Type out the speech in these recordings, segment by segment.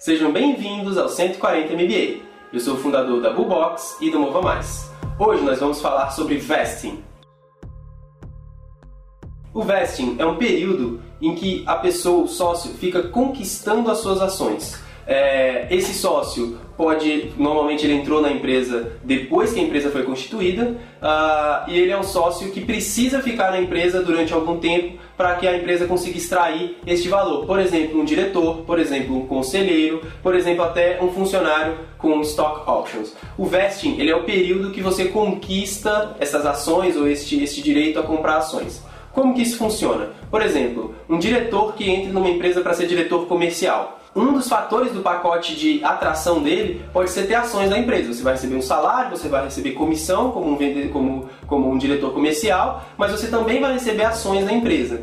Sejam bem-vindos ao 140 MBA. Eu sou o fundador da Bubox e do Mova Mais. Hoje nós vamos falar sobre vesting. O vesting é um período em que a pessoa, o sócio, fica conquistando as suas ações. É, esse sócio pode, normalmente ele entrou na empresa depois que a empresa foi constituída, uh, e ele é um sócio que precisa ficar na empresa durante algum tempo para que a empresa consiga extrair este valor. Por exemplo, um diretor, por exemplo, um conselheiro, por exemplo, até um funcionário com stock options. O vesting ele é o período que você conquista essas ações ou este, este direito a comprar ações. Como que isso funciona? Por exemplo, um diretor que entra numa empresa para ser diretor comercial um dos fatores do pacote de atração dele pode ser ter ações da empresa. Você vai receber um salário, você vai receber comissão como um, vendedor, como, como um diretor comercial, mas você também vai receber ações da empresa.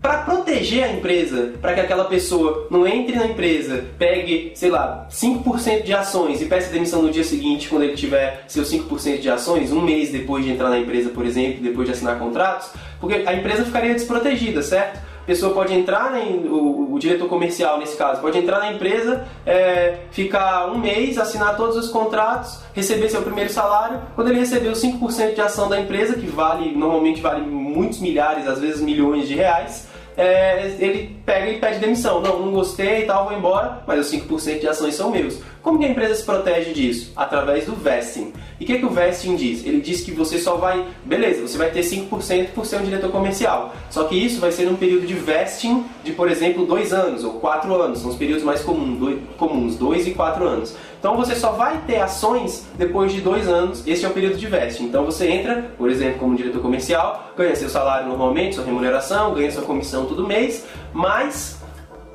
Para proteger a empresa, para que aquela pessoa não entre na empresa, pegue, sei lá, 5% de ações e peça demissão no dia seguinte, quando ele tiver seus 5% de ações, um mês depois de entrar na empresa, por exemplo, depois de assinar contratos, porque a empresa ficaria desprotegida, certo? pessoa pode entrar, em, o, o, diretor comercial nesse caso, pode entrar na empresa, é, ficar um mês, assinar todos os contratos, receber seu primeiro salário. Quando ele receber os 5% de ação da empresa, que vale normalmente vale muitos milhares, às vezes milhões de reais, é, ele pega e pede demissão. Não, não gostei e tal, vou embora, mas os 5% de ações são meus. Como que a empresa se protege disso? Através do vesting. E o que, que o vesting diz? Ele diz que você só vai, beleza, você vai ter 5% por ser um diretor comercial. Só que isso vai ser num período de vesting de, por exemplo, 2 anos ou 4 anos. São os períodos mais comuns, 2 e 4 anos. Então você só vai ter ações depois de dois anos, esse é o período de vesting. Então você entra, por exemplo, como diretor comercial, ganha seu salário normalmente, sua remuneração, ganha sua comissão todo mês, mas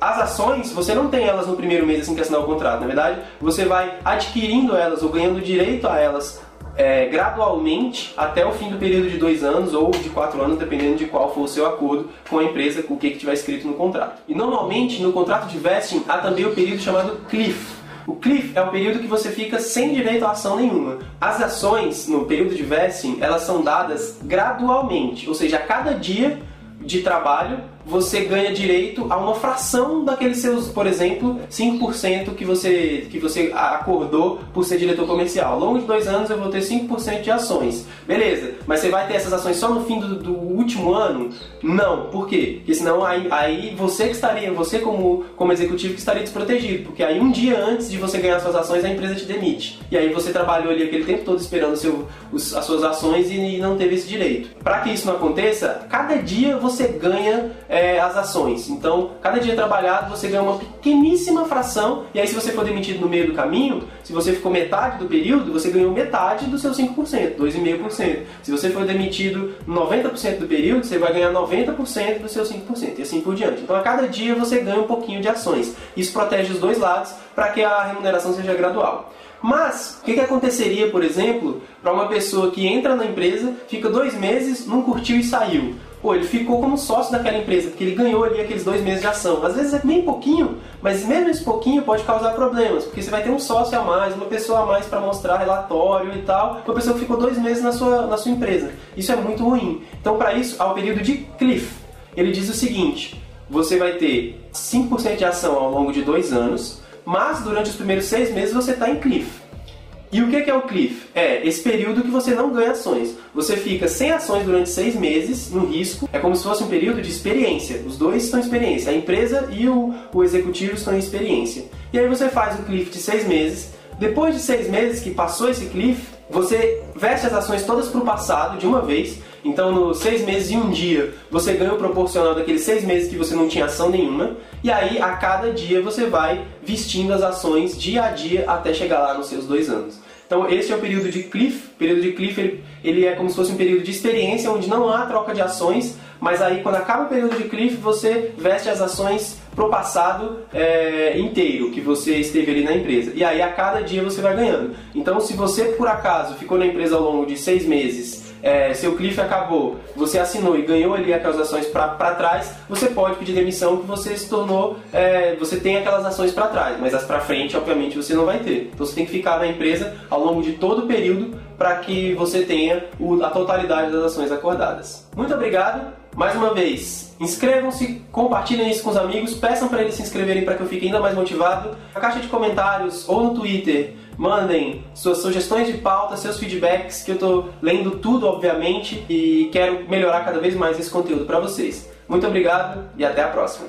as ações, você não tem elas no primeiro mês assim que assinar o contrato, na verdade, você vai adquirindo elas ou ganhando direito a elas é, gradualmente até o fim do período de dois anos ou de quatro anos, dependendo de qual for o seu acordo com a empresa, com o que, que tiver escrito no contrato. E normalmente no contrato de vesting há também o período chamado cliff. O cliff é o período que você fica sem direito a ação nenhuma. As ações no período de vesting elas são dadas gradualmente, ou seja, a cada dia de trabalho você ganha direito a uma fração daqueles seus, por exemplo, 5% que você, que você acordou por ser diretor comercial. Ao longo de dois anos eu vou ter 5% de ações. Beleza, mas você vai ter essas ações só no fim do, do último ano? Não. Por quê? Porque senão aí, aí você que estaria, você como, como executivo que estaria desprotegido. Porque aí um dia antes de você ganhar suas ações, a empresa te demite. E aí você trabalhou ali aquele tempo todo esperando seu, os, as suas ações e, e não teve esse direito. Para que isso não aconteça, cada dia você ganha é, as ações. Então, cada dia trabalhado você ganha uma pequeníssima fração, e aí se você for demitido no meio do caminho, se você ficou metade do período, você ganhou metade do seu 5%, 2,5%. Se você for demitido 90% do período, você vai ganhar 90% do seu 5%, e assim por diante. Então, a cada dia você ganha um pouquinho de ações. Isso protege os dois lados para que a remuneração seja gradual. Mas, o que, que aconteceria, por exemplo, para uma pessoa que entra na empresa, fica dois meses, não curtiu e saiu? Pô, ele ficou como sócio daquela empresa, porque ele ganhou ali aqueles dois meses de ação. Às vezes é bem pouquinho, mas mesmo esse pouquinho pode causar problemas, porque você vai ter um sócio a mais, uma pessoa a mais para mostrar relatório e tal, uma pessoa que ficou dois meses na sua, na sua empresa. Isso é muito ruim. Então, para isso, há o período de cliff. Ele diz o seguinte: você vai ter 5% de ação ao longo de dois anos, mas durante os primeiros seis meses você está em cliff. E o que é o cliff? É esse período que você não ganha ações. Você fica sem ações durante seis meses, no risco. É como se fosse um período de experiência. Os dois estão em experiência. A empresa e o, o executivo estão em experiência. E aí você faz o cliff de seis meses. Depois de seis meses que passou esse cliff, você veste as ações todas para o passado de uma vez. Então, nos seis meses e um dia, você ganha o proporcional daqueles seis meses que você não tinha ação nenhuma. E aí, a cada dia, você vai vestindo as ações dia a dia até chegar lá nos seus dois anos. Então, esse é o período de cliff. O período de cliff ele, ele é como se fosse um período de experiência onde não há troca de ações, mas aí, quando acaba o período de cliff, você veste as ações pro passado é, inteiro que você esteve ali na empresa. E aí, a cada dia, você vai ganhando. Então, se você, por acaso, ficou na empresa ao longo de seis meses é, seu cliff acabou, você assinou e ganhou ali aquelas ações para trás, você pode pedir demissão que você se tornou, é, você tem aquelas ações para trás, mas as para frente, obviamente, você não vai ter. Então você tem que ficar na empresa ao longo de todo o período para que você tenha o, a totalidade das ações acordadas. Muito obrigado Mais uma vez, inscrevam-se, compartilhem isso com os amigos, peçam para eles se inscreverem para que eu fique ainda mais motivado. Na caixa de comentários ou no Twitter, mandem suas sugestões de pauta, seus feedbacks, que eu estou lendo tudo, obviamente, e quero melhorar cada vez mais esse conteúdo para vocês. Muito obrigado e até a próxima.